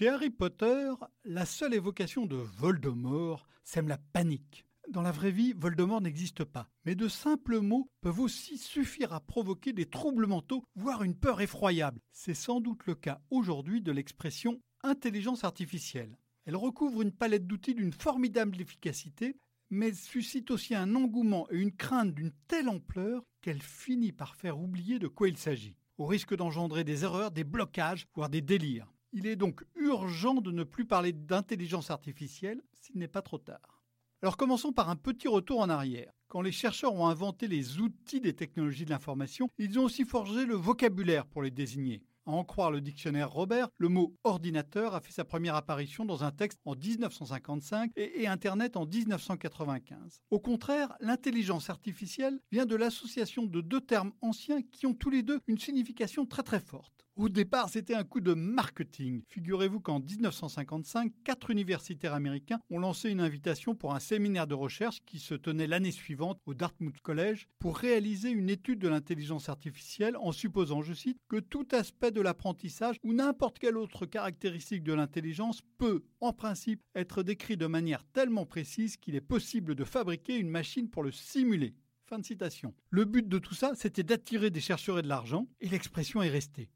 Chez Harry Potter, la seule évocation de Voldemort sème la panique. Dans la vraie vie, Voldemort n'existe pas, mais de simples mots peuvent aussi suffire à provoquer des troubles mentaux, voire une peur effroyable. C'est sans doute le cas aujourd'hui de l'expression intelligence artificielle. Elle recouvre une palette d'outils d'une formidable efficacité, mais suscite aussi un engouement et une crainte d'une telle ampleur qu'elle finit par faire oublier de quoi il s'agit, au risque d'engendrer des erreurs, des blocages, voire des délires. Il est donc urgent de ne plus parler d'intelligence artificielle s'il n'est pas trop tard. Alors commençons par un petit retour en arrière. Quand les chercheurs ont inventé les outils des technologies de l'information, ils ont aussi forgé le vocabulaire pour les désigner. À en croire le dictionnaire Robert, le mot ordinateur a fait sa première apparition dans un texte en 1955 et, Internet en 1995. Au contraire, l'intelligence artificielle vient de l'association de deux termes anciens qui ont tous les deux une signification très très forte. Au départ, c'était un coup de marketing. Figurez-vous qu'en 1955, quatre universitaires américains ont lancé une invitation pour un séminaire de recherche qui se tenait l'année suivante au Dartmouth College pour réaliser une étude de l'intelligence artificielle en supposant, je cite, que tout aspect de l'apprentissage ou n'importe quelle autre caractéristique de l'intelligence peut, en principe, être décrit de manière tellement précise qu'il est possible de fabriquer une machine pour le simuler. Fin de citation. Le but de tout ça, c'était d'attirer des chercheurs et de l'argent, et l'expression est restée.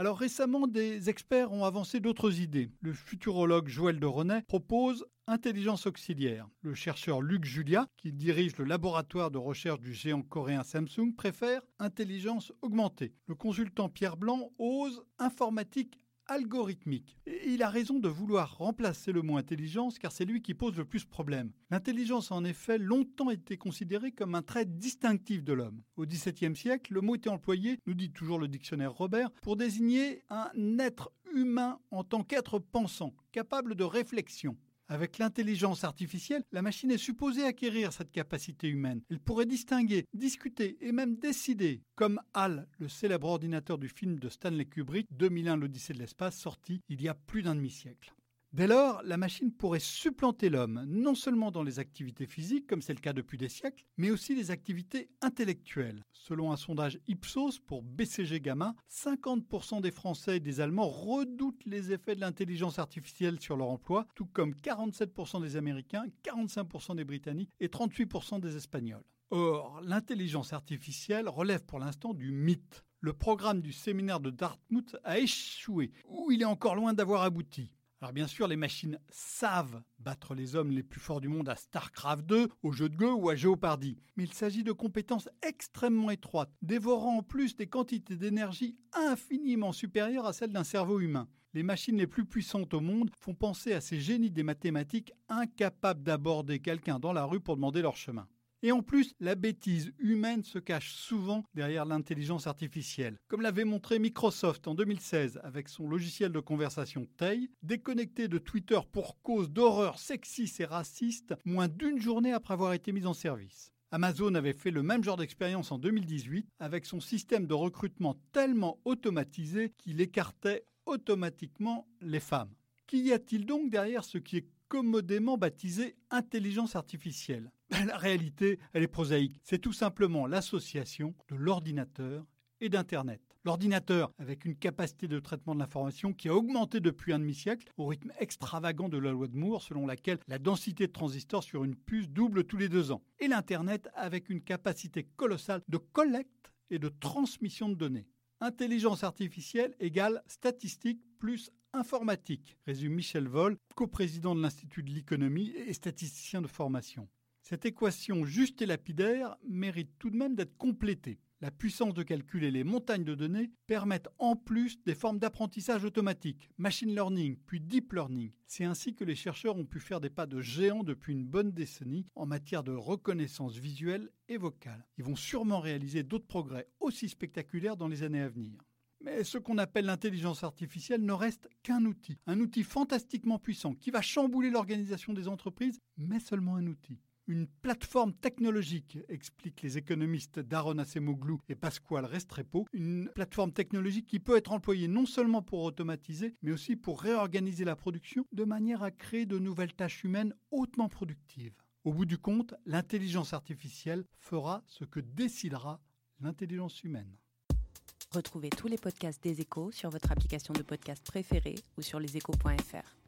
Alors récemment, des experts ont avancé d'autres idées. Le futurologue Joël de René propose intelligence auxiliaire. Le chercheur Luc Julia, qui dirige le laboratoire de recherche du géant coréen Samsung, préfère intelligence augmentée. Le consultant Pierre Blanc ose informatique algorithmique. Et il a raison de vouloir remplacer le mot intelligence car c'est lui qui pose le plus de problèmes. L'intelligence a en effet longtemps été considérée comme un trait distinctif de l'homme. Au XVIIe siècle, le mot était employé, nous dit toujours le dictionnaire Robert, pour désigner un être humain en tant qu'être pensant, capable de réflexion. Avec l'intelligence artificielle, la machine est supposée acquérir cette capacité humaine. Elle pourrait distinguer, discuter et même décider, comme HAL, le célèbre ordinateur du film de Stanley Kubrick 2001 l'Odyssée de l'espace sorti il y a plus d'un demi-siècle. Dès lors, la machine pourrait supplanter l'homme, non seulement dans les activités physiques, comme c'est le cas depuis des siècles, mais aussi les activités intellectuelles. Selon un sondage Ipsos pour BCG Gamma, 50% des Français et des Allemands redoutent les effets de l'intelligence artificielle sur leur emploi, tout comme 47% des Américains, 45% des Britanniques et 38% des Espagnols. Or, l'intelligence artificielle relève pour l'instant du mythe. Le programme du séminaire de Dartmouth a échoué, ou il est encore loin d'avoir abouti. Alors bien sûr, les machines savent battre les hommes les plus forts du monde à StarCraft 2, au jeu de Go ou à Jeopardy. Mais il s'agit de compétences extrêmement étroites, dévorant en plus des quantités d'énergie infiniment supérieures à celles d'un cerveau humain. Les machines les plus puissantes au monde font penser à ces génies des mathématiques incapables d'aborder quelqu'un dans la rue pour demander leur chemin. Et en plus, la bêtise humaine se cache souvent derrière l'intelligence artificielle. Comme l'avait montré Microsoft en 2016 avec son logiciel de conversation Tay, déconnecté de Twitter pour cause d'horreurs sexistes et racistes moins d'une journée après avoir été mis en service. Amazon avait fait le même genre d'expérience en 2018 avec son système de recrutement tellement automatisé qu'il écartait automatiquement les femmes. Qu'y a-t-il donc derrière ce qui est commodément baptisé intelligence artificielle? La réalité, elle est prosaïque. C'est tout simplement l'association de l'ordinateur et d'Internet. L'ordinateur, avec une capacité de traitement de l'information qui a augmenté depuis un demi-siècle, au rythme extravagant de la loi de Moore, selon laquelle la densité de transistors sur une puce double tous les deux ans. Et l'Internet, avec une capacité colossale de collecte et de transmission de données. Intelligence artificielle égale statistique plus informatique, résume Michel Vol, coprésident de l'Institut de l'économie et statisticien de formation. Cette équation juste et lapidaire mérite tout de même d'être complétée. La puissance de calcul et les montagnes de données permettent en plus des formes d'apprentissage automatique, machine learning, puis deep learning. C'est ainsi que les chercheurs ont pu faire des pas de géant depuis une bonne décennie en matière de reconnaissance visuelle et vocale. Ils vont sûrement réaliser d'autres progrès aussi spectaculaires dans les années à venir. Mais ce qu'on appelle l'intelligence artificielle ne reste qu'un outil, un outil fantastiquement puissant qui va chambouler l'organisation des entreprises, mais seulement un outil. Une plateforme technologique, expliquent les économistes Daron Acemoglu et Pasquale Restrepo, une plateforme technologique qui peut être employée non seulement pour automatiser, mais aussi pour réorganiser la production de manière à créer de nouvelles tâches humaines hautement productives. Au bout du compte, l'intelligence artificielle fera ce que décidera l'intelligence humaine. Retrouvez tous les podcasts des échos sur votre application de podcast préférée ou sur leséchos.fr.